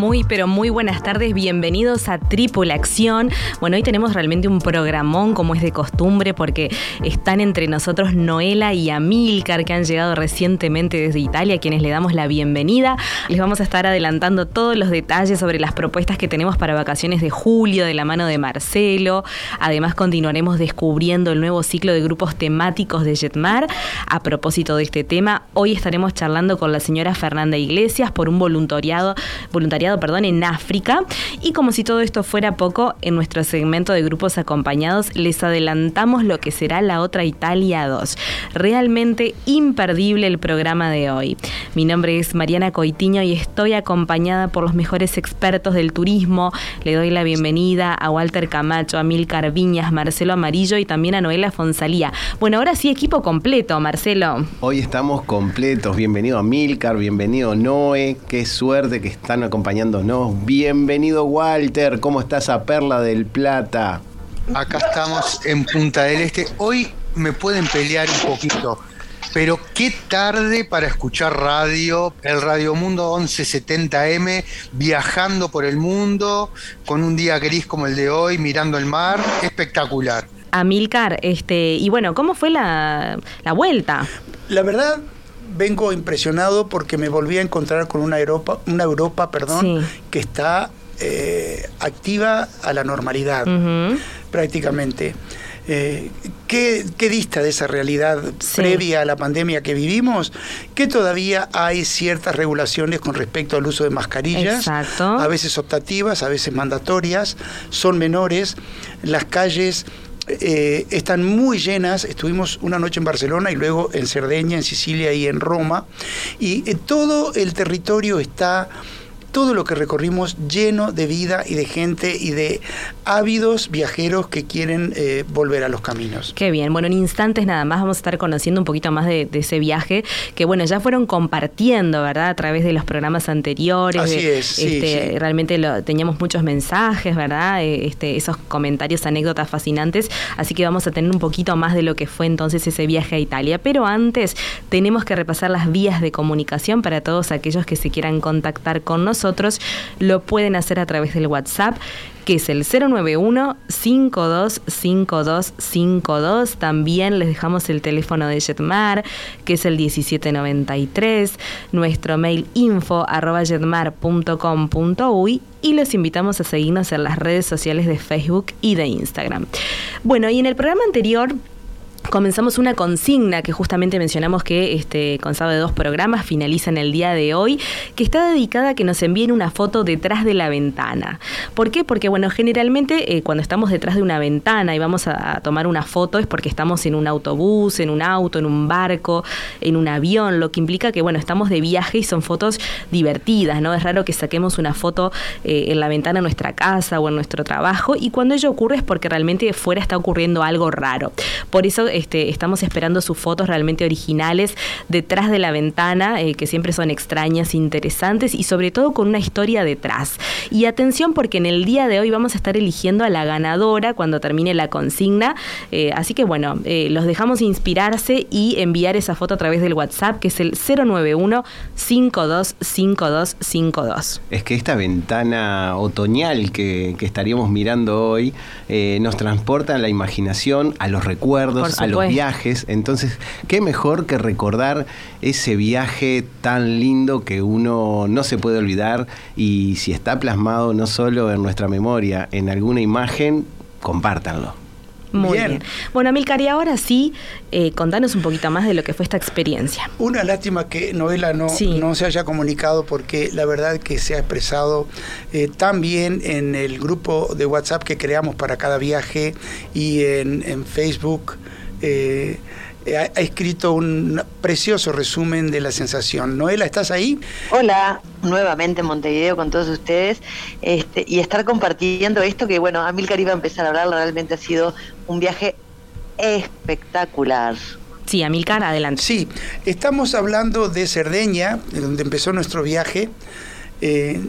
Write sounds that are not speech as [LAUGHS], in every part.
Muy, pero muy buenas tardes, bienvenidos a Tripulación. Bueno, hoy tenemos realmente un programón como es de costumbre porque están entre nosotros Noela y Amilcar que han llegado recientemente desde Italia, quienes le damos la bienvenida. Les vamos a estar adelantando todos los detalles sobre las propuestas que tenemos para vacaciones de julio de la mano de Marcelo. Además continuaremos descubriendo el nuevo ciclo de grupos temáticos de Jetmar. A propósito de este tema, hoy estaremos charlando con la señora Fernanda Iglesias por un voluntariado, voluntariado perdón, en África. Y como si todo esto fuera poco, en nuestro segmento de grupos acompañados les adelantamos lo que será la otra Italia 2. Realmente imperdible el programa de hoy. Mi nombre es Mariana Coitiño y estoy acompañada por los mejores expertos del turismo. Le doy la bienvenida a Walter Camacho, a Milcar Viñas, Marcelo Amarillo y también a Noela Fonsalía. Bueno, ahora sí, equipo completo, Marcelo. Hoy estamos completos. Bienvenido a Milcar, bienvenido Noé. Qué suerte que están acompañados acompañándonos. Bienvenido Walter, ¿cómo estás a Perla del Plata? Acá estamos en Punta del Este. Hoy me pueden pelear un poquito, pero qué tarde para escuchar radio, el Radio Mundo 1170M, viajando por el mundo, con un día gris como el de hoy, mirando el mar, espectacular. Amilcar, este, y bueno, ¿cómo fue la, la vuelta? La verdad, vengo impresionado porque me volví a encontrar con una Europa, una Europa perdón, que está eh, activa a la normalidad, prácticamente. Eh, ¿qué, dista de esa realidad previa a la pandemia que vivimos? Que todavía hay ciertas regulaciones con respecto al uso de mascarillas, a veces optativas, a veces mandatorias, son menores, las calles eh, están muy llenas. Estuvimos una noche en Barcelona y luego en Cerdeña, en Sicilia y en Roma. Y eh, todo el territorio está todo lo que recorrimos lleno de vida y de gente y de ávidos viajeros que quieren eh, volver a los caminos. Qué bien. Bueno, en instantes nada más vamos a estar conociendo un poquito más de, ese viaje que, bueno, ya fueron compartiendo, ¿verdad? A través de los programas anteriores. Así es. Este, Realmente lo, teníamos muchos mensajes, ¿verdad? Eh, este, esos comentarios, anécdotas fascinantes. Así que vamos a tener un poquito más de lo que fue entonces ese viaje a Italia. Pero antes tenemos que repasar las vías de comunicación para todos aquellos que se quieran contactar con nosotros nosotros, lo pueden hacer a través del WhatsApp que es el 091-525252. También les dejamos el teléfono de Jetmar, que es el 1793, nuestro mail info arroba jetmar.com.uy y los invitamos a seguirnos en las redes sociales de Facebook y de Instagram. Bueno, y en el programa anterior comenzamos una consigna que justamente mencionamos que este, constaba de dos programas, finaliza en el día de hoy, que está dedicada a que nos envíen una foto detrás de la ventana. ¿Por qué? Porque, bueno, generalmente eh, cuando estamos detrás de una ventana y vamos a, tomar una foto es porque estamos en un autobús, en un auto, en un barco, en un avión, lo que implica que, bueno, estamos de viaje y son fotos divertidas, ¿no? Es raro que saquemos una foto eh, en la ventana de nuestra casa o en nuestro trabajo y cuando ello ocurre es porque realmente fuera está ocurriendo algo raro. Por eso este, estamos esperando sus fotos realmente originales detrás de la ventana, eh, que siempre son extrañas, interesantes y sobre todo con una historia detrás. Y atención porque en el día de hoy vamos a estar eligiendo a la ganadora cuando termine la consigna. Eh, así que bueno, eh, los dejamos inspirarse y enviar esa foto a través del WhatsApp, que es el 091 525252. Es que esta ventana otoñal que, estaríamos mirando hoy nos transporta a la imaginación, a los recuerdos, a los viajes. Entonces, qué mejor que recordar ese viaje tan lindo que uno no se puede olvidar y si está plasmado no solo en nuestra memoria, en alguna imagen, compártanlo. Muy bien. Bueno, Amilcar, y ahora sí, eh, contanos un poquito más de lo que fue esta experiencia. Una lástima que Novela no, no se haya comunicado porque la verdad que se ha expresado eh, tan bien en el grupo de WhatsApp que creamos para cada viaje y en, Facebook. Eh, ha, escrito un precioso resumen de la sensación. Noela, ¿estás ahí? Hola, nuevamente en Montevideo con todos ustedes este, y estar compartiendo esto que, bueno, Amilcar iba a empezar a hablar, realmente ha sido un viaje espectacular. Sí, Amilcar, adelante. Sí, estamos hablando de Cerdeña, de donde empezó nuestro viaje. Eh,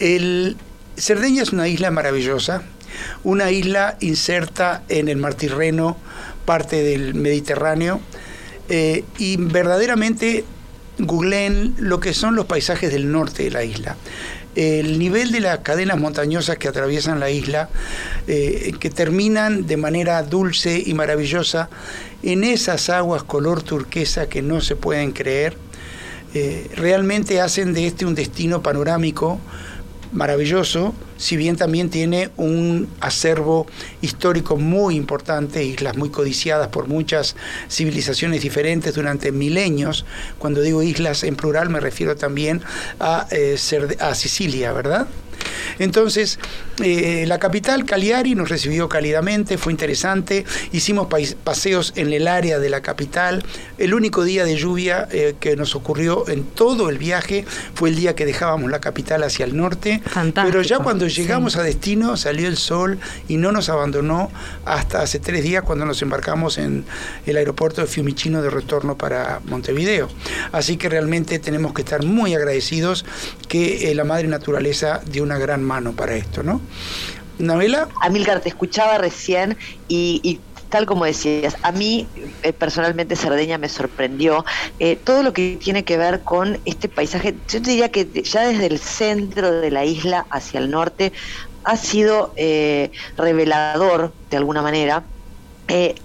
el, Cerdeña es una isla maravillosa, una isla inserta en el Mar Tirreno, parte del Mediterráneo, eh, y verdaderamente googleen lo que son los paisajes del norte de la isla. El nivel de las cadenas montañosas que atraviesan la isla, eh, que terminan de manera dulce y maravillosa en esas aguas color turquesa que no se pueden creer, eh, realmente hacen de este un destino panorámico maravilloso, si bien también tiene un acervo histórico muy importante, islas muy codiciadas por muchas civilizaciones diferentes durante milenios. Cuando digo islas en plural me refiero también a, eh, a Sicilia, ¿verdad? Entonces, eh, la capital, Cagliari, nos recibió cálidamente, fue interesante, hicimos paseos en el área de la capital. El único día de lluvia eh, que nos ocurrió en todo el viaje fue el día que dejábamos la capital hacia el norte. Pero ya cuando llegamos a destino salió el sol y no nos abandonó hasta hace tres días cuando nos embarcamos en el aeropuerto de Fiumicino de retorno para Montevideo. Así que realmente tenemos que estar muy agradecidos que eh, la madre naturaleza dio una gran mano para esto, ¿no? ¿Novela? Amilcar, te escuchaba recién y, tal como decías, a mí eh, personalmente Cerdeña me sorprendió eh, todo lo que tiene que ver con este paisaje. Yo diría que ya desde el centro de la isla hacia el norte ha sido eh, revelador de alguna manera.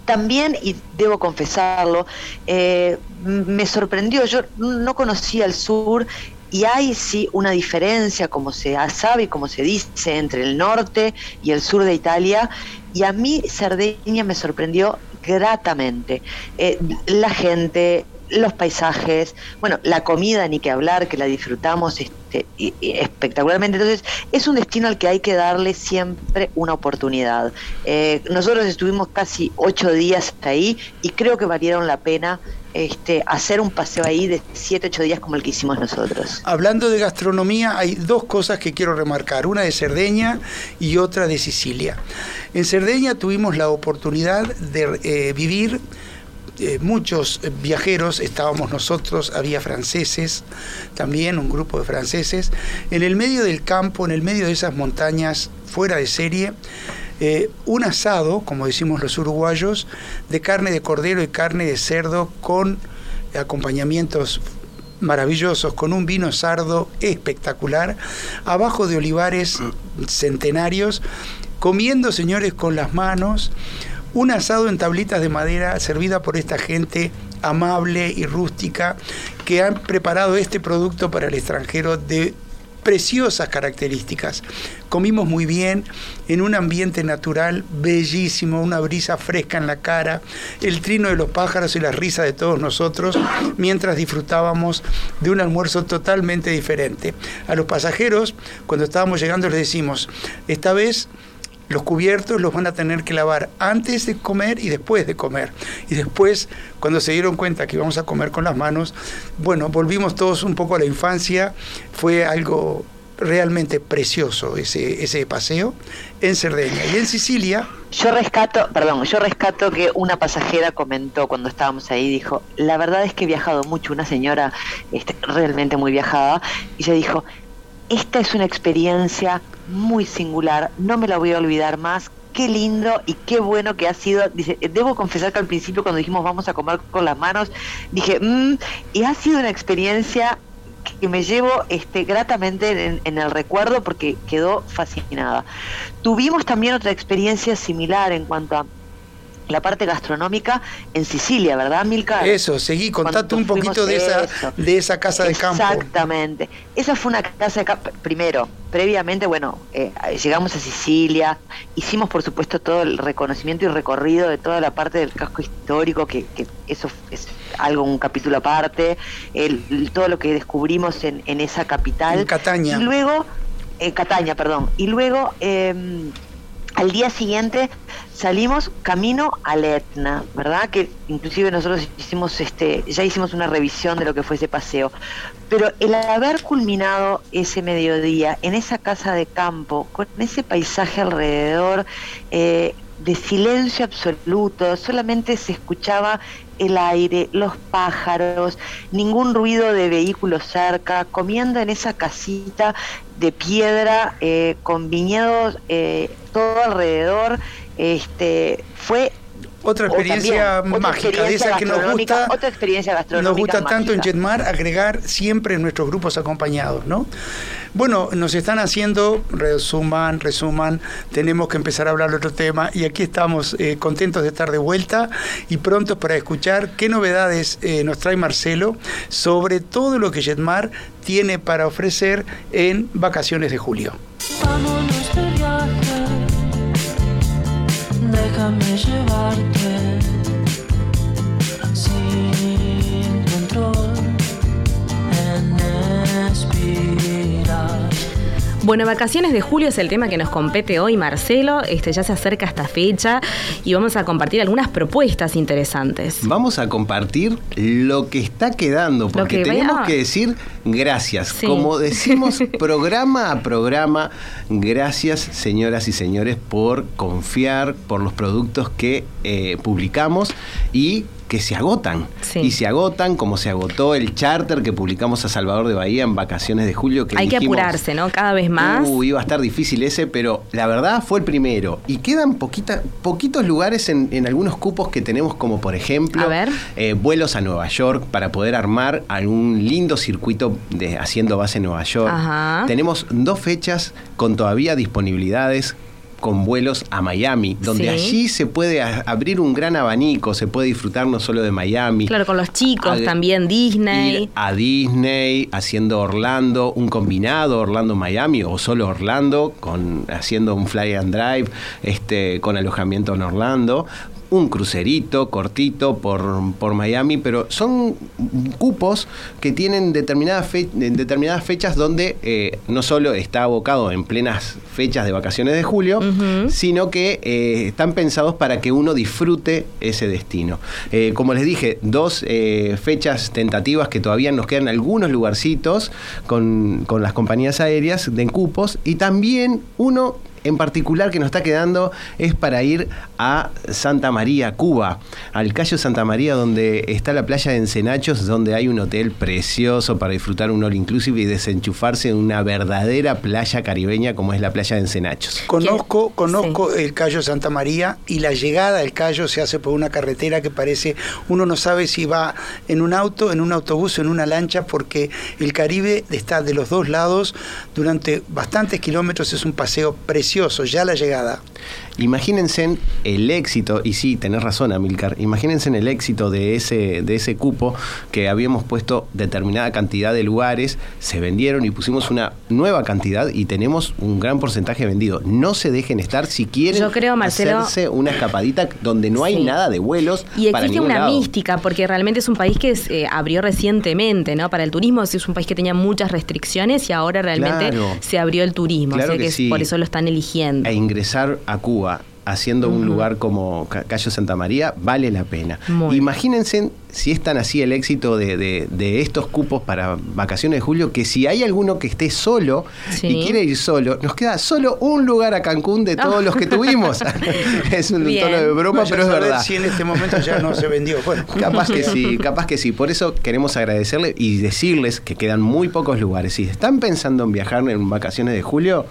también, y debo confesarlo, me sorprendió, yo no conocía el sur y hay sí una diferencia, como se sabe y como se dice, entre el norte y el sur de Italia. Y a mí Cerdeña me sorprendió gratamente. Eh, la gente, los paisajes, bueno, la comida ni que hablar, que la disfrutamos este, espectacularmente. Entonces, es un destino al que hay que darle siempre una oportunidad. Eh, nosotros estuvimos casi ocho días ahí y creo que valieron la pena este, hacer un paseo ahí de 7, 8 días como el que hicimos nosotros. Hablando de gastronomía, hay dos cosas que quiero remarcar, una de Cerdeña y otra de Sicilia. En Cerdeña tuvimos la oportunidad de eh, vivir eh, muchos viajeros, estábamos nosotros, había franceses, también un grupo de franceses, en el medio del campo, en el medio de esas montañas fuera de serie, eh, un asado, como decimos los uruguayos, de carne de cordero y carne de cerdo con acompañamientos maravillosos, con un vino sardo espectacular, abajo de olivares centenarios, comiendo, señores, con las manos, un asado en tablitas de madera servida por esta gente amable y rústica que han preparado este producto para el extranjero de preciosas características. Comimos muy bien en un ambiente natural bellísimo, una brisa fresca en la cara, el trino de los pájaros y la risa de todos nosotros mientras disfrutábamos de un almuerzo totalmente diferente. A los pasajeros, cuando estábamos llegando, les decimos, esta vez los cubiertos los van a tener que lavar antes de comer y después de comer. Y después, cuando se dieron cuenta que íbamos a comer con las manos, bueno, volvimos todos un poco a la infancia. Fue algo realmente precioso ese, ese paseo en Cerdeña. Y en Sicilia... Yo rescato, perdón, yo rescato que una pasajera comentó cuando estábamos ahí, dijo, la verdad es que he viajado mucho, una señora este, realmente muy viajada, y ella dijo, esta es una experiencia muy singular, no me la voy a olvidar más. Qué lindo y qué bueno que ha sido. Debo confesar que al principio cuando dijimos vamos a comer con las manos, dije, mmm, y ha sido una experiencia que me llevo este, gratamente en, el recuerdo porque quedó fascinada. Tuvimos también otra experiencia similar en cuanto a la parte gastronómica en Sicilia, ¿verdad, Milka? Eso, seguí, contate un poquito de esa, de esa casa de campo. Exactamente. Esa fue una casa de campo, primero, previamente, bueno, eh, llegamos a Sicilia, hicimos por supuesto todo el reconocimiento y recorrido de toda la parte del casco histórico, que, eso es algo, un capítulo aparte, el, todo lo que descubrimos en, en esa capital. En Cataña. Y luego, en Cataña, perdón, y luego... Eh, al día siguiente salimos camino al Etna, ¿verdad? Que inclusive nosotros hicimos este, ya hicimos una revisión de lo que fue ese paseo. Pero el haber culminado ese mediodía en esa casa de campo, con ese paisaje alrededor, eh, de silencio absoluto, solamente se escuchaba el aire, los pájaros, ningún ruido de vehículos cerca, comiendo en esa casita de piedra eh, con viñedos eh, todo alrededor. Este, fue otra experiencia mágica, de esa que nos gusta, otra experiencia gastronómica nos gusta tanto en Jetmar agregar siempre en nuestros grupos acompañados, ¿no? Bueno, nos están haciendo, resuman, resuman, tenemos que empezar a hablar de otro tema y aquí estamos eh, contentos de estar de vuelta y prontos para escuchar qué novedades eh, nos trae Marcelo sobre todo lo que Jetmar tiene para ofrecer en vacaciones de julio. comme je vois le Bueno, vacaciones de julio es el tema que nos compete hoy, Marcelo. Este ya se acerca esta fecha y vamos a compartir algunas propuestas interesantes. Vamos a compartir lo que está quedando, porque tenemos que decir gracias. Como decimos [LAUGHS] programa a programa, gracias señoras y señores por confiar por los productos que eh, publicamos y que se agotan. Y se agotan como se agotó el charter que publicamos a Salvador de Bahía en vacaciones de julio. Que Hay que apurarse, ¿no? Cada vez más. Uh, iba a estar difícil ese, pero la verdad fue el primero. Y quedan poquita, poquitos lugares en, algunos cupos que tenemos, como por ejemplo, eh, vuelos a Nueva York para poder armar algún lindo circuito de, haciendo base en Nueva York. Tenemos dos fechas con todavía disponibilidades con vuelos a Miami, donde allí se puede abrir un gran abanico, se puede disfrutar no solo de Miami. Claro, con los chicos también, Disney. a Disney, haciendo Orlando, un combinado Orlando-Miami o solo Orlando, con, haciendo un fly and drive este, con alojamiento en Orlando un crucerito cortito por, por Miami, pero son cupos que tienen determinadas, determinadas fechas donde eh, no solo está abocado en plenas fechas de vacaciones de julio, sino que eh, están pensados para que uno disfrute ese destino. Eh, como les dije, dos fechas tentativas que todavía nos quedan algunos lugarcitos con, con las compañías aéreas de cupos y también uno en particular que nos está quedando es para ir a Santa María, Cuba, al Cayo Santa María, donde está la playa de Encenachos, donde hay un hotel precioso para disfrutar un all inclusive y desenchufarse en una verdadera playa caribeña como es la playa de Encenachos. Conozco, conozco el Cayo Santa María y la llegada al Cayo se hace por una carretera que parece, uno no sabe si va en un auto, en un autobús o en una lancha, porque el Caribe está de los dos lados durante bastantes kilómetros, es un paseo precioso ya la llegada. Imagínense el éxito, y sí, tenés razón, Amilcar, imagínense el éxito de ese, de ese cupo que habíamos puesto determinada cantidad de lugares, se vendieron y pusimos una nueva cantidad y tenemos un gran porcentaje vendido. No se dejen estar si quieren Yo creo, Marcelo, hacerse una escapadita donde no hay nada de vuelos. Y existe una mística, porque realmente es un país que se abrió recientemente, ¿no? Para el turismo es un país que tenía muchas restricciones y ahora realmente se abrió el turismo. que, por eso lo están eligiendo. E ingresar a Cuba haciendo un lugar como Cayo Santa María, vale la pena. Imagínense si es tan así el éxito de, estos cupos para vacaciones de julio, que si hay alguno que esté solo y quiere ir solo, nos queda solo un lugar a Cancún de todos los que tuvimos. [LAUGHS] es un tono de broma, pero es verdad. Si en este momento ya no se vendió. [LAUGHS] Capaz que sí, capaz que sí. Por eso queremos agradecerle y decirles que quedan muy pocos lugares. Si están pensando en viajar en vacaciones de julio,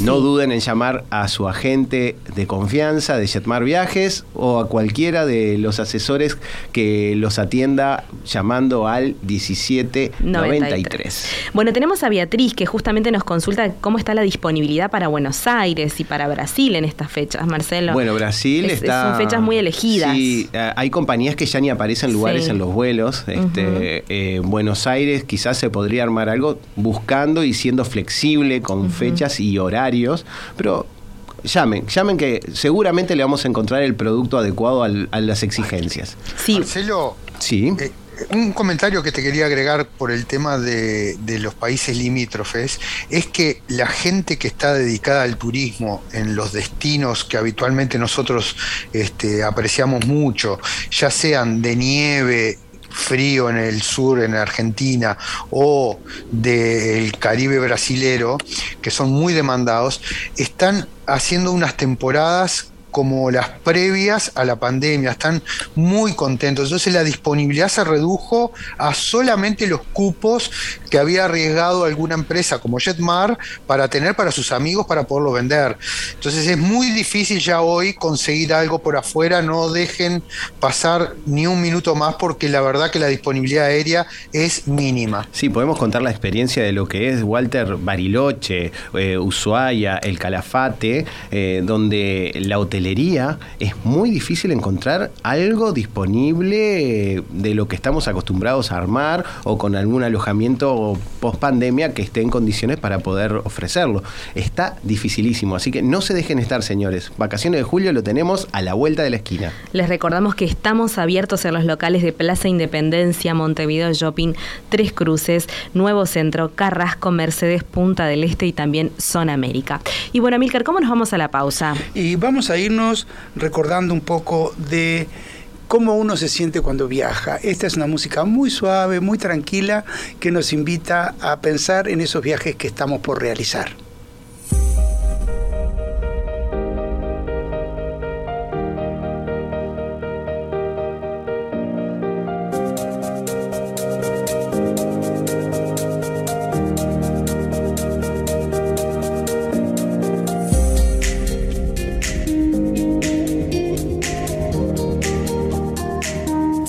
No duden en llamar a su agente de confianza de Jetmar Viajes o a cualquiera de los asesores que los atienda llamando al 1793. Bueno, tenemos a Beatriz que justamente nos consulta cómo está la disponibilidad para Buenos Aires y para Brasil en estas fechas, Marcelo. Bueno, Brasil está... Son fechas muy elegidas. Sí, eh, hay compañías que ya ni aparecen lugares en los vuelos. Este, eh, Buenos Aires quizás se podría armar algo buscando y siendo flexible con fechas y horarios, pero llamen, llamen que seguramente le vamos a encontrar el producto adecuado a las exigencias. Sí. Marcelo, sí. Eh, un comentario que te quería agregar por el tema de, los países limítrofes es que la gente que está dedicada al turismo en los destinos que habitualmente nosotros este, apreciamos mucho, ya sean de nieve, frío en el sur, en Argentina, o del Caribe brasilero, que son muy demandados, están haciendo unas temporadas como las previas a la pandemia, están muy contentos. Entonces la disponibilidad se redujo a solamente los cupos que había arriesgado alguna empresa como Jetmar para tener para sus amigos para poderlo vender. Entonces es muy difícil ya hoy conseguir algo por afuera, no dejen pasar ni un minuto más porque la verdad que la disponibilidad aérea es mínima. Sí, podemos contar la experiencia de lo que es Walter Bariloche, eh, Ushuaia, el Calafate, eh, donde la hotelería es muy difícil encontrar algo disponible de lo que estamos acostumbrados a armar o con algún alojamiento post pandemia que esté en condiciones para poder ofrecerlo. Está dificilísimo, así que no se dejen estar, señores. Vacaciones de julio lo tenemos a la vuelta de la esquina. Les recordamos que estamos abiertos en los locales de Plaza Independencia, Montevideo Shopping, Tres Cruces, Nuevo Centro, Carrasco, Mercedes, Punta del Este y también Zona América. Y bueno, Milcar, ¿cómo nos vamos a la pausa? Y vamos a ir recordando un poco de cómo uno se siente cuando viaja. Esta es una música muy suave, muy tranquila, que nos invita a pensar en esos viajes que estamos por realizar.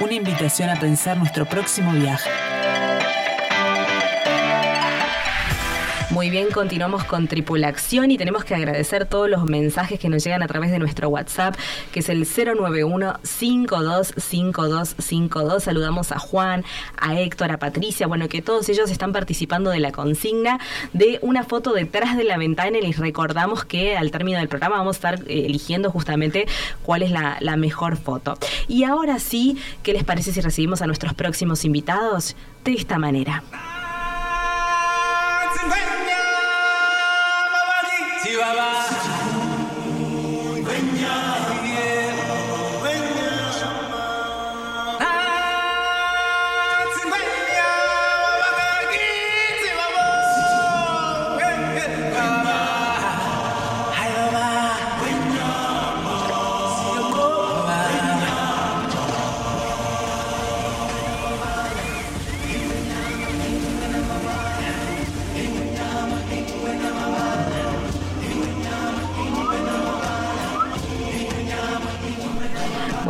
Una invitación a pensar nuestro próximo viaje. Muy bien, continuamos con Tripulación y tenemos que agradecer todos los mensajes que nos llegan a través de nuestro WhatsApp, que es el 091-525252. Saludamos a Juan, a Héctor, a Patricia, bueno, que todos ellos están participando de la consigna de una foto detrás de la ventana y les recordamos que al término del programa vamos a estar eh, eligiendo justamente cuál es la, la mejor foto. Y ahora sí, ¿qué les parece si recibimos a nuestros próximos invitados? De esta manera. Sí, baba.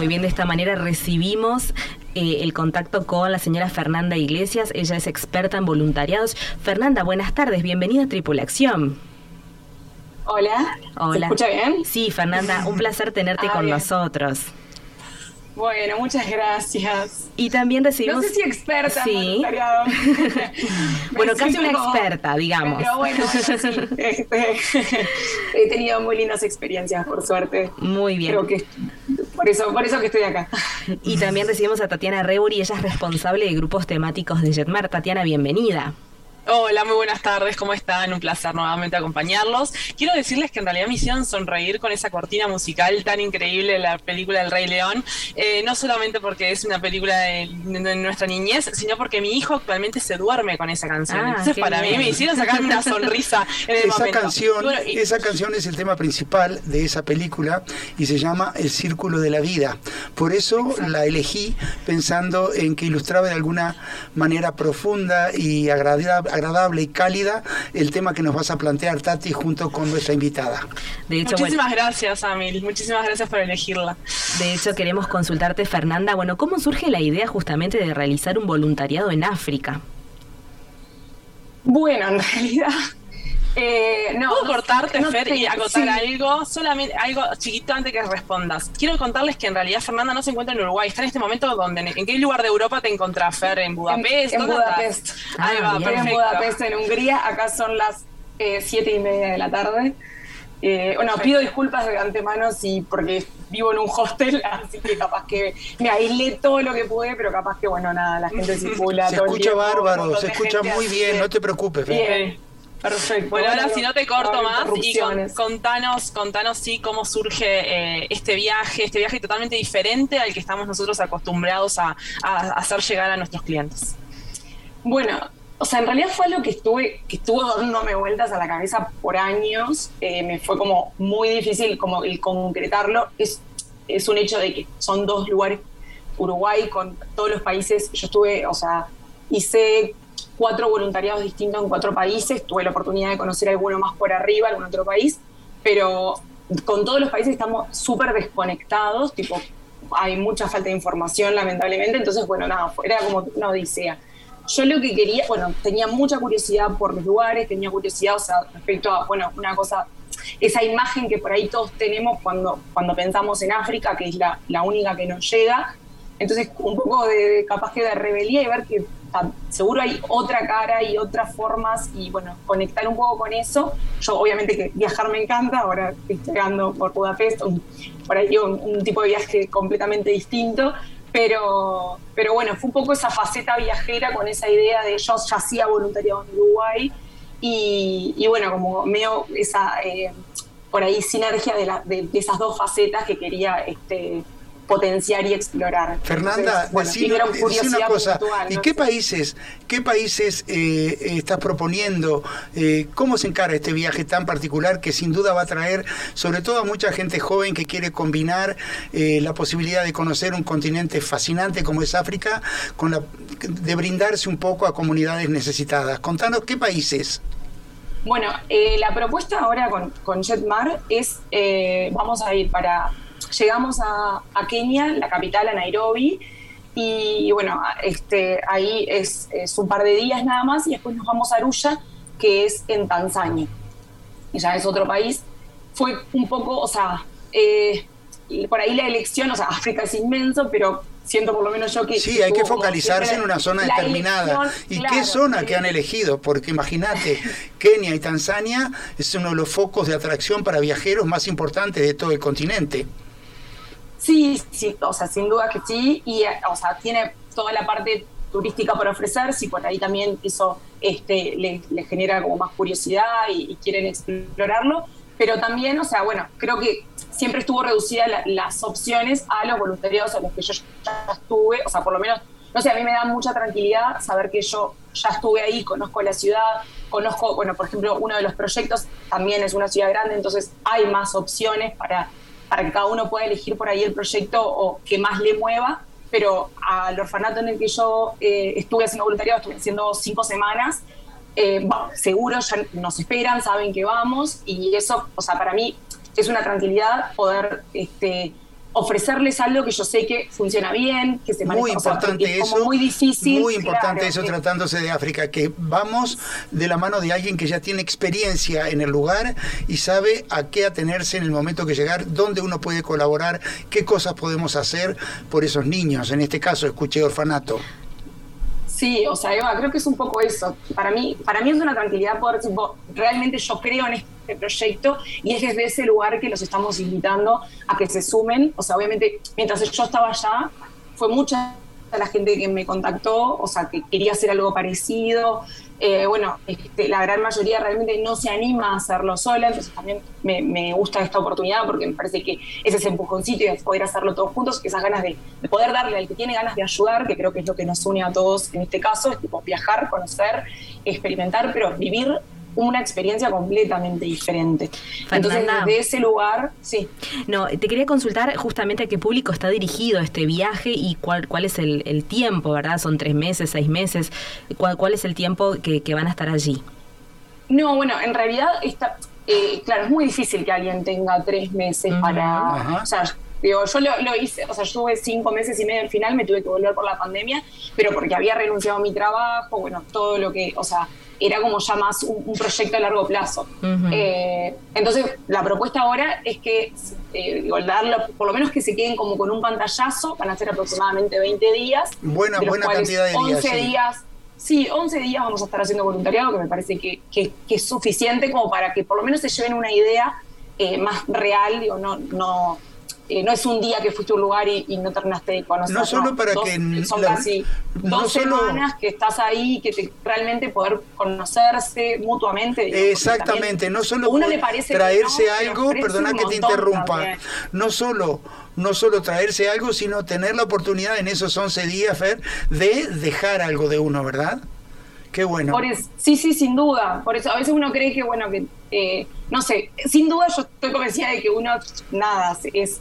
Muy bien, de esta manera recibimos eh, el contacto con la señora Fernanda Iglesias. Ella es experta en voluntariados. Fernanda, buenas tardes. Bienvenida a Tripulación. Hola. Hola. ¿Se escucha bien? Sí, Fernanda, un placer tenerte ah, con nosotros. Bueno, muchas gracias. Y también recibimos... No sé si experta sí. [LAUGHS] bueno, casi una experta, digamos. Pero [LAUGHS] bueno, sí, este, he tenido muy lindas experiencias, por suerte. Muy bien. Creo que por eso, por eso que estoy acá. Y también recibimos a Tatiana Reuri, ella es responsable de grupos temáticos de Jetmar. Tatiana, bienvenida. Hola, muy buenas tardes, ¿cómo están? Un placer nuevamente acompañarlos. Quiero decirles que en realidad me hicieron sonreír con esa cortina musical tan increíble de la película El Rey León, eh, no solamente porque es una película de, nuestra niñez, sino porque mi hijo actualmente se duerme con esa canción. Ah, Entonces para mí me hicieron sacar una sonrisa en el esa Canción, Esa canción es el tema principal de esa película y se llama El Círculo de la Vida. Por eso la elegí pensando en que ilustraba de alguna manera profunda y agradable agradable y cálida el tema que nos vas a plantear, Tati, junto con nuestra invitada. De hecho, muchísimas gracias, Amil. Muchísimas gracias por elegirla. De hecho, queremos consultarte, Fernanda. Bueno, ¿cómo surge la idea justamente de realizar un voluntariado en África? Bueno, en realidad eh, no, ¿Puedo cortarte, Fer, y acotar algo? Solamente algo chiquito antes que respondas. Quiero contarles que en realidad Fernanda no se encuentra en Uruguay, está en este momento donde, ¿en qué lugar de Europa te encontrás, Fer? ¿En Budapest? En, Budapest. Ahí va, perfecto. En Budapest, en Hungría, acá son las eh, siete y media de la tarde. Eh, bueno, pido disculpas de antemano si porque vivo en un hostel, [LAUGHS] así que capaz que me aislé todo lo que pude, pero capaz que, bueno, nada, la gente [LAUGHS] circula. Se escucha bárbaro, se escucha muy bien, no te preocupes. Bien. Perfecto. Bueno, ahora si no te corto más y contanos, contanos sí cómo surge eh, este viaje, este viaje totalmente diferente al que estamos nosotros acostumbrados a, hacer llegar a nuestros clientes. Bueno, o sea, en realidad fue algo que estuve, que estuvo dándome vueltas a la cabeza por años. Eh, me fue como muy difícil como el concretarlo. Es, es un hecho de que son dos lugares, Uruguay con todos los países. Yo estuve, o sea, hice cuatro voluntariados distintos en cuatro países, tuve la oportunidad de conocer alguno más por arriba, algún otro país, pero con todos los países estamos súper desconectados, tipo, hay mucha falta de información lamentablemente, entonces bueno, nada, era como una odisea. Yo lo que quería, bueno, tenía mucha curiosidad por los lugares, tenía curiosidad, o sea, respecto a, bueno, una cosa, esa imagen que por ahí todos tenemos cuando, cuando pensamos en África, que es la, la única que nos llega, entonces un poco de capaz que de rebelía y ver que seguro hay otra cara y otras formas y bueno, conectar un poco con eso. Yo obviamente que viajar me encanta, ahora estoy llegando por Budapest, por ahí un, tipo de viaje completamente distinto, pero, pero bueno, fue un poco esa faceta viajera con esa idea de yo ya hacía voluntariado en Uruguay y, bueno, como medio esa, eh, por ahí sinergia de, de, esas dos facetas que quería este, potenciar y explorar. Fernanda, una cosa, ¿y qué países, qué países eh, estás proponiendo? Eh, ¿Cómo se encara este viaje tan particular que sin duda va a traer sobre todo a mucha gente joven que quiere combinar eh, la posibilidad de conocer un continente fascinante como es África con la de brindarse un poco a comunidades necesitadas? Contanos qué países. Bueno, la propuesta ahora con, con Jetmar es, vamos a ir para llegamos a, Kenia, la capital, a Nairobi, y, bueno, este, ahí es, un par de días nada más, y después nos vamos a Arusha, que es en Tanzania, y ya es otro país. Fue un poco, o sea, eh, por ahí la elección, o sea, África es inmenso, pero siento por lo menos yo que... Sí, hay que focalizarse en una zona determinada. ¿Y qué zona que han elegido? Porque imagínate, [LAUGHS] Kenia y Tanzania es uno de los focos de atracción para viajeros más importantes de todo el continente. Sí, sí, o sea, sin duda que sí, y o sea, tiene toda la parte turística por ofrecer, si por ahí también eso este, le, genera como más curiosidad y, quieren explorarlo, pero también, o sea, bueno, creo que siempre estuvo reducida las opciones a los voluntariados a los que yo ya estuve, o sea, por lo menos, no sé, a mí me da mucha tranquilidad saber que yo ya estuve ahí, conozco la ciudad, conozco, bueno, por ejemplo, uno de los proyectos también es una ciudad grande, entonces hay más opciones para para que cada uno pueda elegir por ahí el proyecto o que más le mueva, pero al orfanato en el que yo eh, estuve haciendo voluntariado, estuve haciendo cinco semanas, eh, seguro ya nos esperan, saben que vamos y eso, o sea, para mí es una tranquilidad poder este, ofrecerles algo que yo sé que funciona bien, que se maneja, muy importante eso, muy difícil. Muy importante eso tratándose de África, que vamos de la mano de alguien que ya tiene experiencia en el lugar y sabe a qué atenerse en el momento que llegar, dónde uno puede colaborar, qué cosas podemos hacer por esos niños. En este caso, escuché orfanato. Sí, o sea, Eva, creo que es un poco eso. Para mí, para mí es una tranquilidad poder decir, realmente yo creo en este proyecto y es desde ese lugar que los estamos invitando a que se sumen. O sea, obviamente, mientras yo estaba allá, fue mucha la gente que me contactó, o sea, que quería hacer algo parecido. Eh, bueno, este, la gran mayoría realmente no se anima a hacerlo sola, entonces también me, gusta esta oportunidad porque me parece que es ese empujoncito de poder hacerlo todos juntos, esas ganas de, poder darle al que tiene ganas de ayudar, que creo que es lo que nos une a todos en este caso, es tipo viajar, conocer, experimentar, pero vivir una experiencia completamente diferente. Entonces, desde ese lugar, sí. No, te quería consultar justamente a qué público está dirigido este viaje y cuál, cuál es el, tiempo, ¿verdad? Son tres meses, seis meses. ¿Cuál, cuál es el tiempo que, van a estar allí? No, bueno, en realidad está, eh, claro, es muy difícil que alguien tenga tres meses para... O sea, Digo, yo lo, hice, o sea, yo estuve cinco meses y medio al final, me tuve que volver por la pandemia, pero porque había renunciado a mi trabajo, bueno, todo lo que, o sea, era como ya más un, proyecto a largo plazo. Eh, entonces, la propuesta ahora es que, eh, por lo menos que se queden como con un pantallazo, van a ser aproximadamente 20 días. Buena, buena cantidad de 11 días. días Sí, 11 días vamos a estar haciendo voluntariado, que me parece que, que, es suficiente como para que por lo menos se lleven una idea eh, más real, digo, no, no, eh, no es un día que fuiste a un lugar y, no terminaste de conocer. No solo para que. Son casi dos semanas que estás ahí, que te, realmente poder conocerse mutuamente. Exactamente, no solo uno le parece traerse algo, perdona que te interrumpa, no solo no solo traerse algo, sino tener la oportunidad en esos 11 días, Fer, de dejar algo de uno, ¿verdad? Qué bueno. sí, sí, sin duda. Por eso a veces uno cree que, bueno, que, eh, no sé, sin duda yo estoy convencida de que uno, nada, es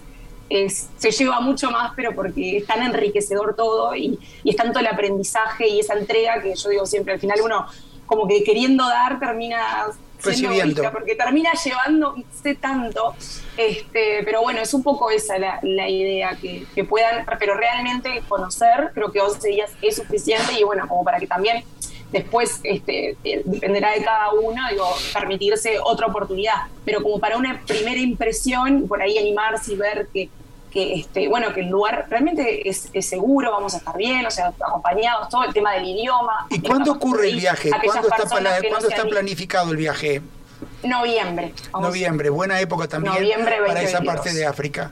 se lleva mucho más, pero porque es tan enriquecedor todo y, es tanto el aprendizaje y esa entrega que yo digo siempre, al final uno como que queriendo dar termina recibiendo porque termina llevándose tanto este pero bueno es un poco esa la, idea que, puedan pero realmente conocer creo que 11 días es suficiente y bueno como para que también después este, eh, dependerá de cada uno, digo, permitirse otra oportunidad, pero como para una primera impresión, por ahí animarse y ver que que este, bueno, que el lugar realmente es, seguro, vamos a estar bien, o sea, acompañados, todo el tema del idioma. ¿Y cuándo ocurre el viaje? ¿Cuándo está, planificado el viaje? Noviembre. Noviembre, buena época también para esa parte de África.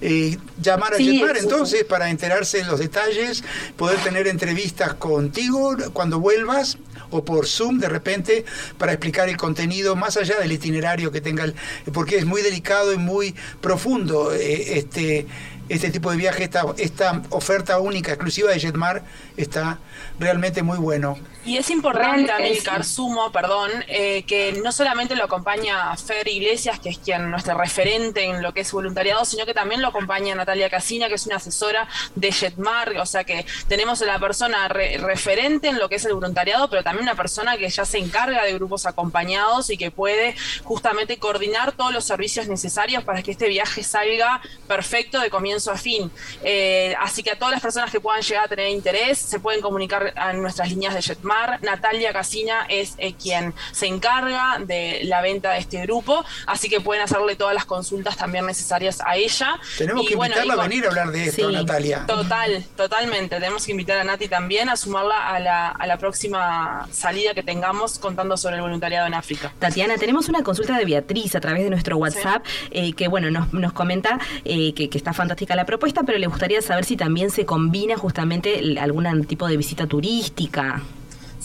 Eh, llamar a sí, entonces para enterarse de los detalles, poder tener entrevistas contigo cuando vuelvas o por Zoom de repente para explicar el contenido más allá del itinerario que tenga, porque es muy delicado y muy profundo eh, este, este tipo de viaje, esta, esta oferta única, exclusiva de Jetmar, está realmente muy bueno. Y es importante, Amilcar, sumo, perdón, eh, que no solamente lo acompaña Fer Iglesias, que es quien nuestro referente en lo que es voluntariado, sino que también lo acompaña Natalia Casina, que es una asesora de Jetmar, o sea que tenemos a la persona referente en lo que es el voluntariado, pero también una persona que ya se encarga de grupos acompañados y que puede justamente coordinar todos los servicios necesarios para que este viaje salga perfecto de comienzo a fin. Eh, así que a todas las personas que puedan llegar a tener interés, se pueden comunicar a nuestras líneas de Jetmar Natalia Casina es eh, quien se encarga de la venta de este grupo, así que pueden hacerle todas las consultas también necesarias a ella. Tenemos que invitarla a venir a hablar de esto, Natalia. Total, totalmente. Tenemos que invitar a Nati también a sumarla a la, a la próxima salida que tengamos contando sobre el voluntariado en África. Tatiana, tenemos una consulta de Beatriz a través de nuestro WhatsApp eh, que, bueno, nos, nos comenta eh, que, que, está fantástica la propuesta, pero le gustaría saber si también se combina justamente algún tipo de visita turística.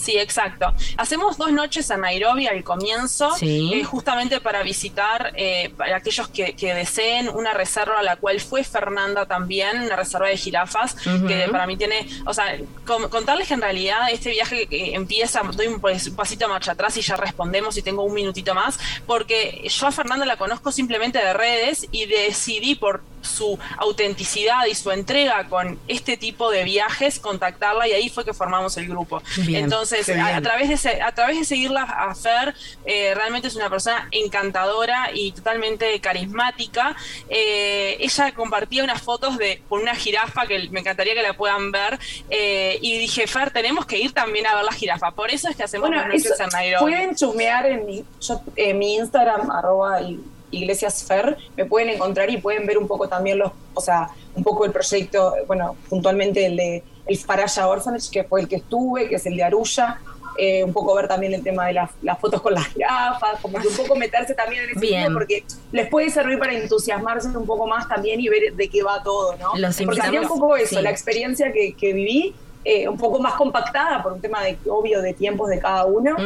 Sí, exacto. Hacemos dos noches en Nairobi al comienzo, eh, justamente para visitar eh, para aquellos que, deseen una reserva a la cual fue Fernanda también, una reserva de jirafas, que para mí tiene, o sea, contarles que en realidad este viaje empieza, doy un, pues, un pasito marcha atrás y ya respondemos y tengo un minutito más, porque yo a Fernanda la conozco simplemente de redes y decidí por su autenticidad y su entrega con este tipo de viajes, contactarla y ahí fue que formamos el grupo. Entonces, a, través de a través de seguirla a Fer, eh, realmente es una persona encantadora y totalmente carismática. Eh, ella compartía unas fotos de con una jirafa que me encantaría que la puedan ver eh, y dije, Fer, tenemos que ir también a ver la jirafa. Por eso es que hacemos bueno, en Pueden chusmear en mi, en mi Instagram, arroba y Iglesias Fer, me pueden encontrar y pueden ver un poco también los, o sea, un poco el proyecto, bueno, puntualmente el de el Faraya Orphanage, que fue el que estuve, que es el de Arulla, eh, un poco ver también el tema de las, fotos con las gafas, como que un poco meterse también en ese Bien. porque les puede servir para entusiasmarse un poco más también y ver de qué va todo, ¿no? Los porque sería un poco eso, la experiencia que, que viví eh, un poco más compactada por un tema de obvio de tiempos de cada uno,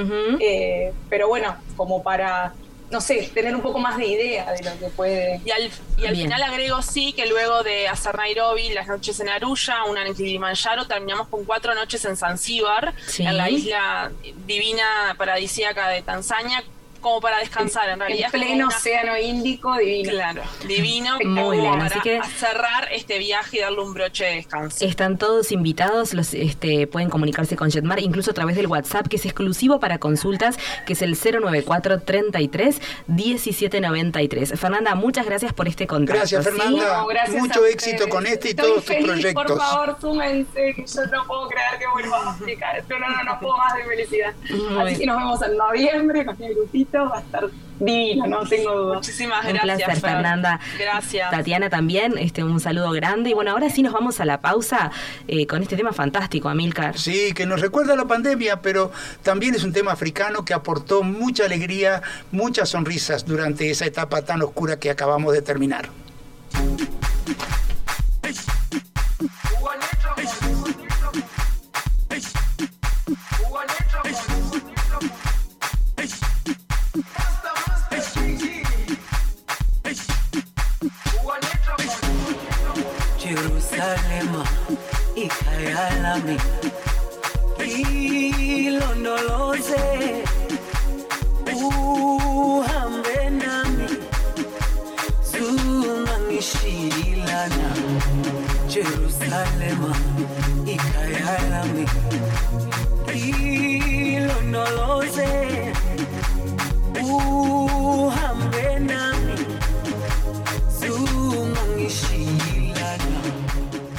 eh, pero bueno, como para no sé, tener un poco más de idea de lo que puede. Y al, y al final agrego sí que luego de hacer Nairobi, las noches en Arulla, una en Kilimanjaro, terminamos con cuatro noches en Zanzíbar, en la isla divina paradisíaca de Tanzania, como para descansar, en realidad. En pleno océano Índico, divino. Claro, divino. Muy bien, así que cerrar este viaje y darle un broche de descanso. Están todos invitados, los este, pueden comunicarse con Jetmar, incluso a través del WhatsApp, que es exclusivo para consultas, que es el 094 33 1793. Fernanda, muchas gracias por este contacto. Gracias, Fernanda. Mucho éxito con este y todos tus proyectos. Por favor, súmense, que yo no puedo creer que vuelva a explicar. No, no, no, no puedo más de felicidad. Así que nos vemos en noviembre con el grupito va a estar divino, no tengo duda. Muchísimas gracias. Un placer, Fernanda. Gracias. Tatiana también, este, un saludo grande. Y bueno, ahora sí nos vamos a la pausa eh, con este tema fantástico, Amilcar. Sí, que nos recuerda la pandemia, pero también es un tema africano que aportó mucha alegría, muchas sonrisas durante esa etapa tan oscura que acabamos de terminar. ikayala mi ilondoloze. Uhambe nami. Zuma ngishilana. Jerusalema ikayala mi ilondoloze. Uhambe nami.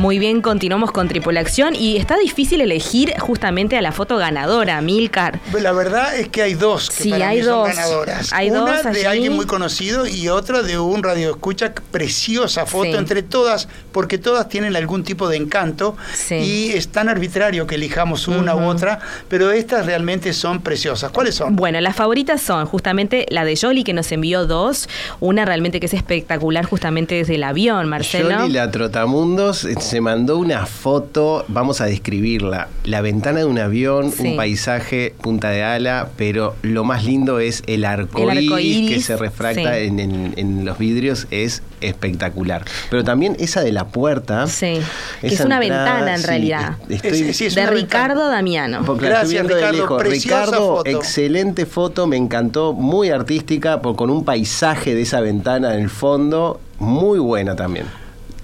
Muy bien, continuamos con tripulación y está difícil elegir justamente a la foto ganadora, Milcar. La verdad es que hay dos que sí, hay dos. son ganadoras. Hay Una de alguien muy conocido y otra de un radio escucha preciosa foto entre todas, porque todas tienen algún tipo de encanto y es tan arbitrario que elijamos una u otra, pero estas realmente son preciosas. ¿Cuáles son? Bueno, las favoritas son justamente la de Jolly que nos envió dos, una realmente que es espectacular justamente desde el avión, Marcelo. Jolly la Trotamundos se mandó una foto, vamos a describirla, la ventana de un avión, un paisaje, punta de ala, pero lo más lindo es el arco, iris, que se refracta en, los vidrios, es espectacular. Pero también esa de la puerta. Sí, es una ventana en realidad. de Ricardo Damiano. Gracias, Ricardo. Ricardo, excelente foto, me encantó, muy artística, con un paisaje de esa ventana en el fondo, muy buena también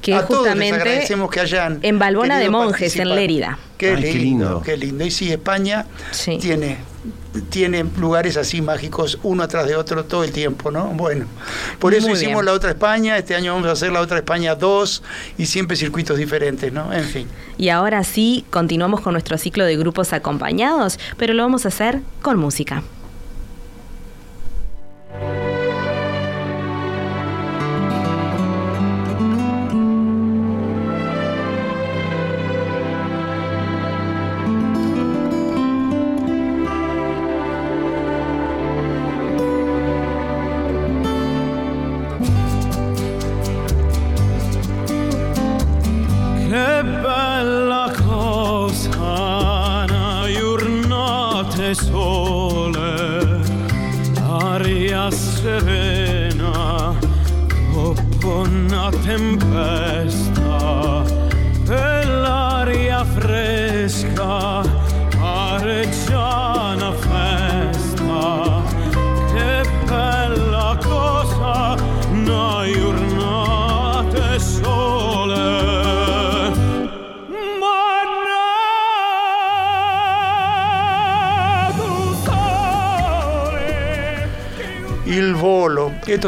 que justamente agradecemos que hayan en Balbona de Monjes, en Lérida. Qué, lindo, qué lindo. Y sí, España tiene tiene lugares así mágicos uno atrás de otro todo el tiempo, ¿no? Bueno, por eso hicimos la otra España, este año vamos a hacer la otra España 2 y siempre circuitos diferentes, ¿no? En fin. Y ahora sí, continuamos con nuestro ciclo de grupos acompañados, pero lo vamos a hacer con música.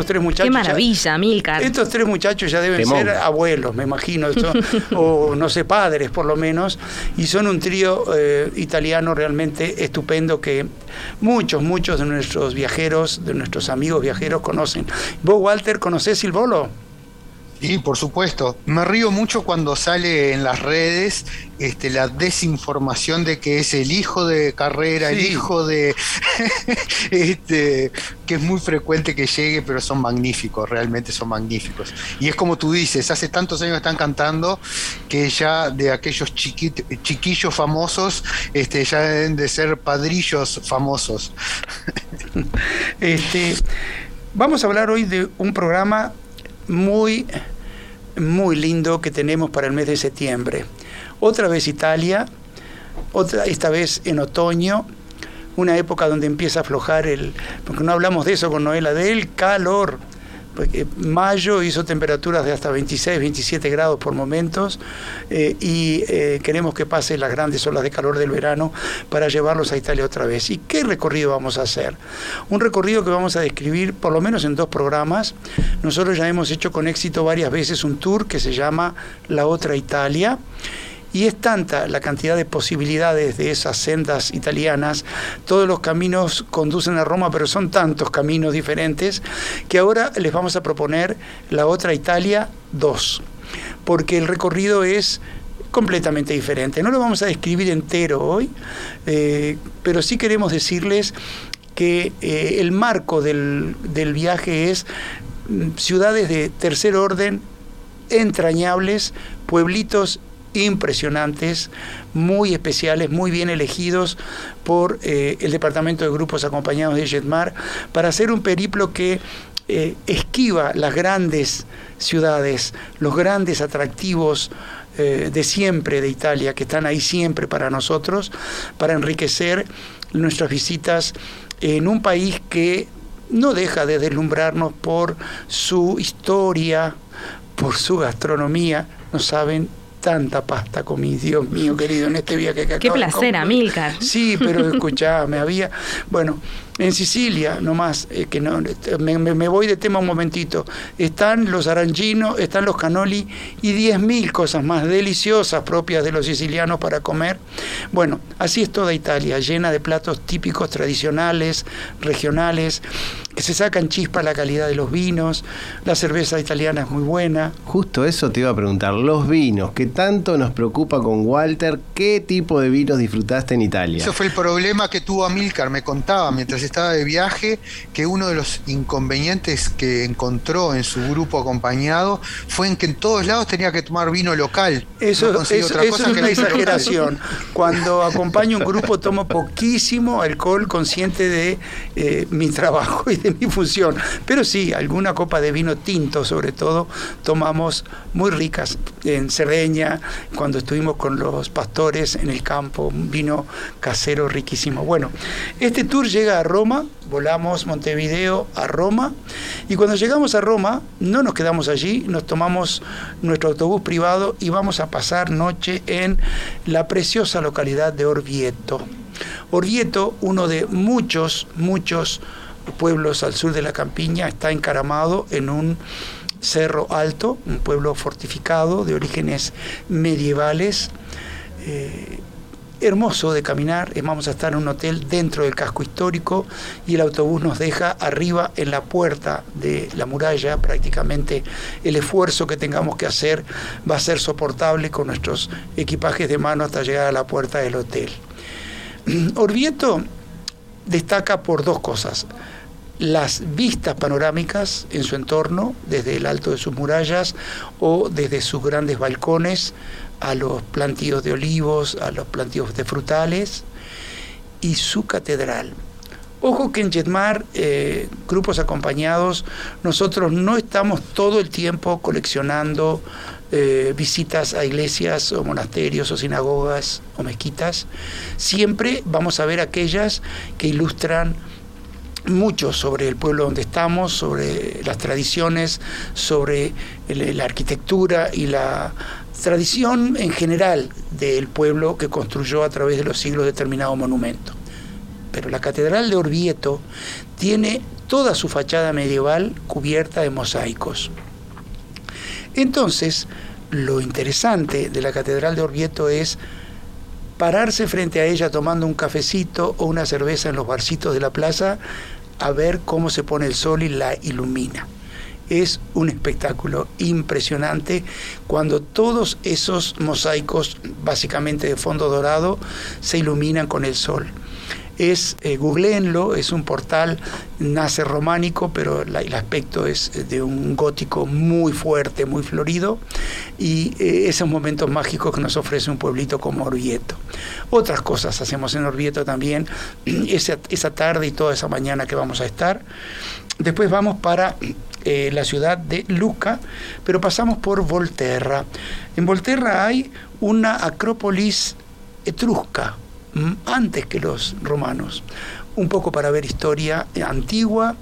Tres muchachos. Qué maravilla, Milcar. Estos tres muchachos ya deben ser abuelos, me imagino, o no sé, padres por lo menos, y son un trío eh, italiano realmente estupendo que muchos, muchos de nuestros viajeros, de nuestros amigos viajeros conocen. ¿Vos, Walter, conocés Il Volo? Sí, por supuesto. Me río mucho cuando sale en las redes este, la desinformación de que es el hijo de carrera, el hijo de. [LAUGHS] este, que es muy frecuente que llegue, pero son magníficos, realmente son magníficos. Y es como tú dices, hace tantos años están cantando que ya de aquellos chiquillos famosos, este, ya deben de ser padrillos famosos. [LAUGHS] este, vamos a hablar hoy de un programa muy, muy lindo que tenemos para el mes de septiembre. Otra vez Italia, otra, esta vez en otoño, una época donde empieza a aflojar el, porque no hablamos de eso con Noela, del calor porque mayo hizo temperaturas de hasta 26, 27 grados por momentos eh, y eh, queremos que pase las grandes olas de calor del verano para llevarlos a Italia otra vez. ¿Y qué recorrido vamos a hacer? Un recorrido que vamos a describir por lo menos en dos programas. Nosotros ya hemos hecho con éxito varias veces un tour que se llama La Otra Italia y es tanta la cantidad de posibilidades de esas sendas italianas, todos los caminos conducen a Roma, pero son tantos caminos diferentes, que ahora les vamos a proponer la otra Italia 2, porque el recorrido es completamente diferente. No lo vamos a describir entero hoy, eh, pero sí queremos decirles que eh, el marco del, del viaje es mm, ciudades de tercer orden, entrañables, pueblitos impresionantes, muy especiales, muy bien elegidos por eh, el Departamento de Grupos Acompañados de Jetmar para hacer un periplo que eh, esquiva las grandes ciudades, los grandes atractivos eh, de siempre de Italia, que están ahí siempre para nosotros, para enriquecer nuestras visitas en un país que no deja de deslumbrarnos por su historia, por su gastronomía, no saben tanta pasta comí, Dios mío querido, en este viaje que Qué placer, Amilcar. Sí, pero [LAUGHS] escuchá, me había, bueno, en Sicilia, nomás, eh, que no, me, voy de tema un momentito, están los aranginos, están los canoli y 10.000 cosas más deliciosas propias de los sicilianos para comer. Bueno, así es toda Italia, llena de platos típicos, tradicionales, regionales, que se sacan chispa la calidad de los vinos, la cerveza italiana es muy buena. Justo eso te iba a preguntar, los vinos, que tanto nos preocupa con Walter, ¿qué tipo de vinos disfrutaste en Italia? Eso fue el problema que tuvo Amilcar, me contaba mientras estaba de viaje que uno de los inconvenientes que encontró en su grupo acompañado fue en que en todos lados tenía que tomar vino local. Eso, es una exageración. Cuando acompaño un grupo tomo poquísimo alcohol consciente de eh, mi trabajo y de mi función. Pero sí, alguna copa de vino tinto sobre todo tomamos muy ricas en Cerdeña, cuando estuvimos con los pastores en el campo, un vino casero riquísimo. Bueno, este tour llega a Roma, volamos Montevideo a Roma y cuando llegamos a Roma no nos quedamos allí, nos tomamos nuestro autobús privado y vamos a pasar noche en la preciosa localidad de Orvieto. Orvieto, uno de muchos, muchos pueblos al sur de la campiña, está encaramado en un cerro alto, un pueblo fortificado de orígenes medievales. Eh, hermoso de caminar, vamos a estar en un hotel dentro del casco histórico y el autobús nos deja arriba en la puerta de la muralla, prácticamente el esfuerzo que tengamos que hacer va a ser soportable con nuestros equipajes de mano hasta llegar a la puerta del hotel. [CLEARS THROAT] Orvieto destaca por dos cosas. Las vistas panorámicas en su entorno, desde el alto de sus murallas o desde sus grandes balcones, a los plantíos de olivos, a los plantíos de frutales y su catedral. Ojo que en Jetmar, eh, grupos acompañados, nosotros no estamos todo el tiempo coleccionando eh, visitas a iglesias o monasterios o sinagogas o mezquitas. Siempre vamos a ver aquellas que ilustran mucho sobre el pueblo donde estamos, sobre las tradiciones, sobre la arquitectura y la tradición en general del pueblo que construyó a través de los siglos determinado monumento. Pero la Catedral de Orvieto tiene toda su fachada medieval cubierta de mosaicos. Entonces, lo interesante de la Catedral de Orvieto es pararse frente a ella tomando un cafecito o una cerveza en los barcitos de la plaza a ver cómo se pone el sol y la ilumina. Es un espectáculo impresionante cuando todos esos mosaicos, básicamente de fondo dorado, se iluminan con el sol es, eh, googleenlo, es un portal, nace románico, pero el aspecto es de un gótico muy fuerte, muy florido, y eh, esos momentos mágicos que nos ofrece un pueblito como Orvieto. Otras cosas hacemos en Orvieto también, [CLEARS THROAT] esa, esa tarde y toda esa mañana que vamos a estar. Después vamos para eh, la ciudad de Luca, pero pasamos por Volterra. En Volterra hay una acrópolis etrusca, antes que los romanos, un poco para ver historia antigua,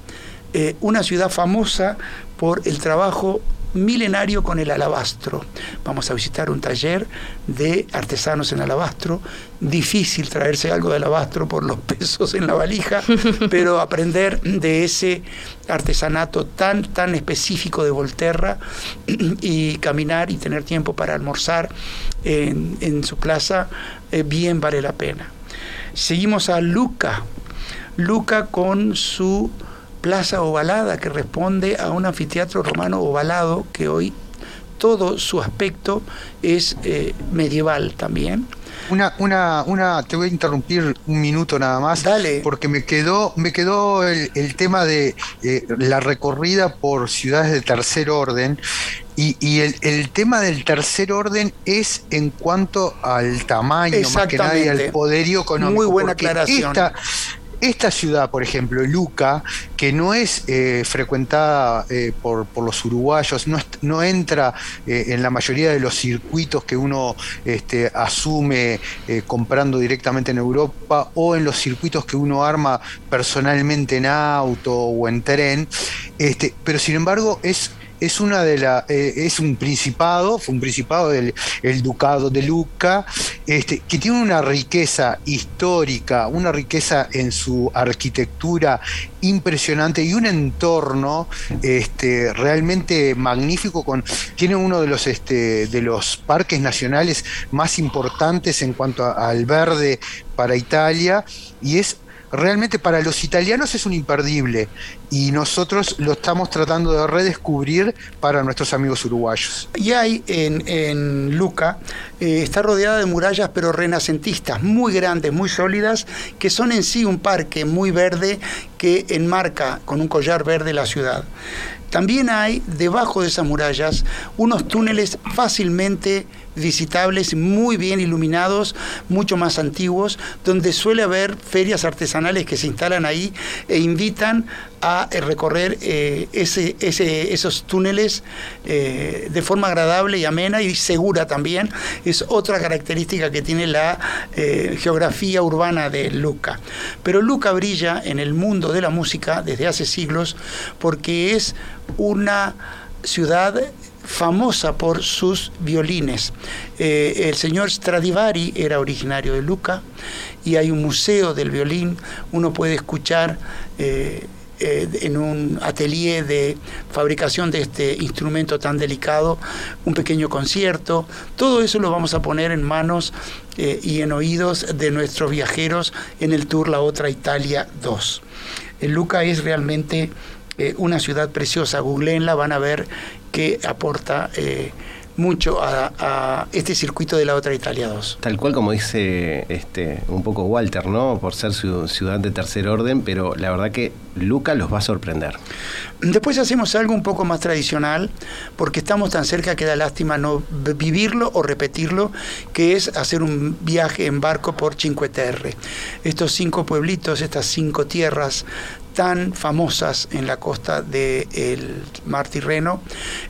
eh, una ciudad famosa por el trabajo milenario con el alabastro. Vamos a visitar un taller de artesanos en alabastro. Difícil traerse algo de alabastro por los [LAUGHS] pesos en la valija, pero aprender de ese artesanato tan, tan específico de Volterra y caminar y tener tiempo para almorzar en, su plaza, eh, bien vale la pena. Seguimos a Luca. Luca con su plaza ovalada que responde a un anfiteatro romano ovalado que hoy todo su aspecto es eh, medieval también. Una, una, una, te voy a interrumpir un minuto nada más. Dale. Porque me quedó, me quedó el, tema de eh, la recorrida por ciudades de tercer orden. Y, el, tema del tercer orden es en cuanto al tamaño, más que nada, y al poderío económico. Muy buena aclaración. Esta ciudad, por ejemplo, Luca, que no es eh, frecuentada eh, por, los uruguayos, no, entra eh, en la mayoría de los circuitos que uno este, asume comprando directamente en Europa o en los circuitos que uno arma personalmente en auto o en tren, este, pero sin embargo es es una de la eh, es un principado, fue un principado del el ducado de Luca, este, que tiene una riqueza histórica, una riqueza en su arquitectura impresionante y un entorno este, realmente magnífico con tiene uno de los este, de los parques nacionales más importantes en cuanto al verde para Italia y es realmente para los italianos es un imperdible y nosotros lo estamos tratando de redescubrir para nuestros amigos uruguayos. Y hay en, Luca, eh, está rodeada de murallas pero renacentistas, muy grandes, muy sólidas, que son en sí un parque muy verde que enmarca con un collar verde la ciudad. También hay debajo de esas murallas unos túneles fácilmente visitables, muy bien iluminados, mucho más antiguos, donde suele haber ferias artesanales que se instalan ahí e invitan a eh, recorrer eh, ese, esos túneles eh, de forma agradable y amena y segura también. Es otra característica que tiene la geografía urbana de Luca. Pero Luca brilla en el mundo de la música desde hace siglos porque es una ciudad famosa por sus violines. Eh, el señor Stradivari era originario de Luca y hay un museo del violín. Uno puede escuchar eh, eh, en un atelier de fabricación de este instrumento tan delicado un pequeño concierto. Todo eso lo vamos a poner en manos y en oídos de nuestros viajeros en el tour La Otra Italia 2. Luca es realmente una ciudad preciosa. Googleenla, van a ver que aporta eh, mucho a, este circuito de la otra Italia 2. Tal cual como dice este un poco Walter, ¿no? Por ser su ciudad de tercer orden, pero la verdad que Luca los va a sorprender. Después hacemos algo un poco más tradicional, porque estamos tan cerca que da lástima no vivirlo o repetirlo, que es hacer un viaje en barco por Cinque Terre. Estos cinco pueblitos, estas cinco tierras tan famosas en la costa del mar Tirreno,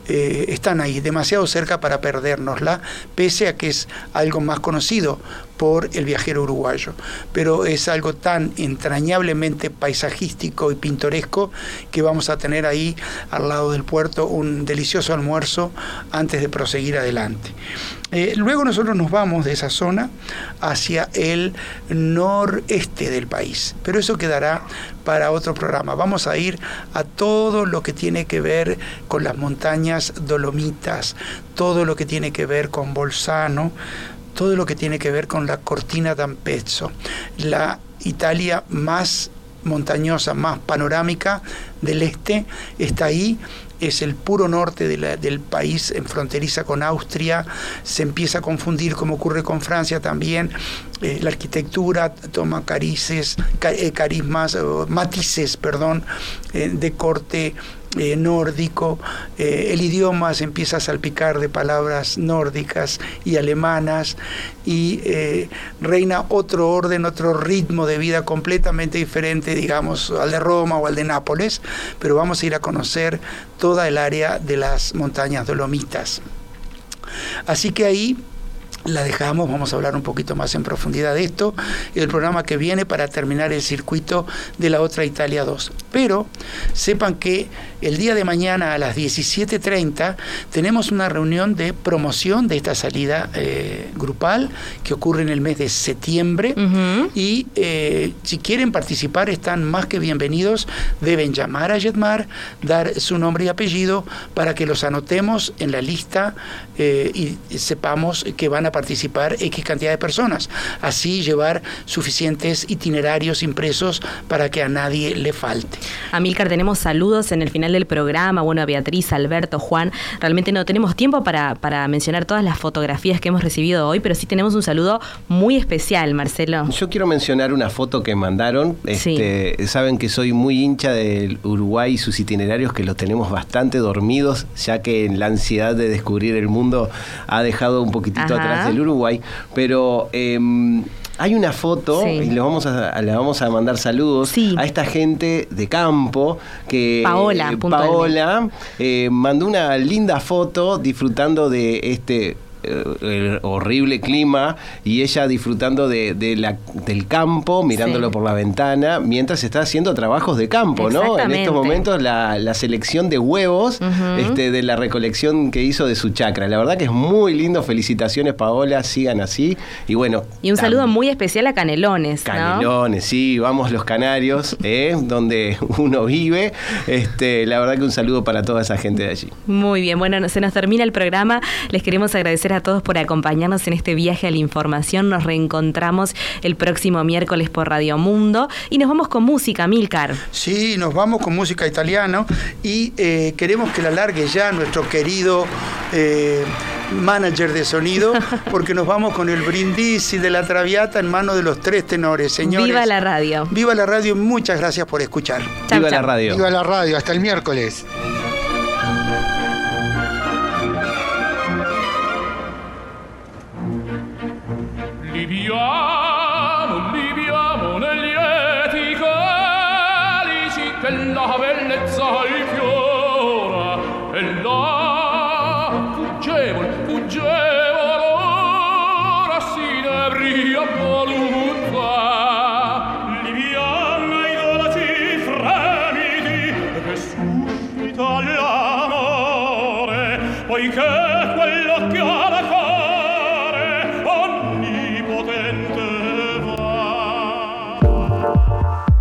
eh, están ahí, demasiado cerca para perdérnosla, pese a que es algo más conocido por el viajero uruguayo. Pero es algo tan entrañablemente paisajístico y pintoresco que vamos a tener ahí al lado del puerto un delicioso almuerzo antes de proseguir adelante. Eh, luego nosotros nos vamos de esa zona hacia el noreste del país, pero eso quedará para otro programa. Vamos a ir a todo lo que tiene que ver con las montañas dolomitas, todo lo que tiene que ver con Bolzano, todo lo que tiene que ver con la Cortina d'Ampezzo, la Italia más montañosa, más panorámica del este, está ahí es el puro norte del país, en fronteriza con Austria, se empieza a confundir como ocurre con Francia también, eh, la arquitectura toma carices, eh, carismas, matices, perdón, eh, de corte nórdico, el idioma se empieza a salpicar de palabras nórdicas y alemanas y reina otro orden, otro ritmo de vida completamente diferente, digamos, al de Roma o al de Nápoles, pero vamos a ir a conocer toda el área de las montañas dolomitas. Así que ahí la dejamos, vamos a hablar un poquito más en profundidad de esto, el programa que viene para terminar el circuito de la otra Italia 2. Pero sepan que el día de mañana a las 17.30 tenemos una reunión de promoción de esta salida eh, grupal que ocurre en el mes de septiembre. Y eh, si quieren participar están más que bienvenidos, deben llamar a Jetmar, dar su nombre y apellido para que los anotemos en la lista eh, y sepamos que van a participar X cantidad de personas. Así llevar suficientes itinerarios impresos para que a nadie le falte. Amílcar, tenemos saludos en el final del programa. Bueno, Beatriz, Alberto, Juan. Realmente no tenemos tiempo para, para mencionar todas las fotografías que hemos recibido hoy, pero sí tenemos un saludo muy especial, Marcelo. Yo quiero mencionar una foto que mandaron. Este, saben que soy muy hincha del Uruguay y sus itinerarios, que los tenemos bastante dormidos, ya que la ansiedad de descubrir el mundo ha dejado un poquitito atrás del Uruguay, pero em, hay una foto y le vamos a, le vamos a mandar saludos a esta gente de campo que Paola, eh, Paola eh, mandó una linda foto disfrutando de este el horrible clima y ella disfrutando de, la, del campo, mirándolo por la ventana, mientras está haciendo trabajos de campo, ¿no? En estos momentos la, selección de huevos este, de la recolección que hizo de su chacra. La verdad que es muy lindo. Felicitaciones, Paola, sigan así. Y bueno. Y un saludo muy especial a Canelones. Canelones, sí, vamos los canarios, [LAUGHS] ¿eh? donde uno vive. Este, la verdad que un saludo para toda esa gente de allí. Muy bien, bueno, se nos termina el programa. Les queremos agradecer a a todos por acompañarnos en este viaje a la información. Nos reencontramos el próximo miércoles por Radio Mundo y nos vamos con música, Milcar. Sí, nos vamos con música italiana y eh, queremos que la largue ya nuestro querido eh, manager de sonido [LAUGHS] porque nos vamos con el brindisi de la Traviata en mano de los tres tenores, señores. Viva la radio. Viva la radio, muchas gracias por escuchar. Viva la radio. Viva la radio, hasta el miércoles. you are.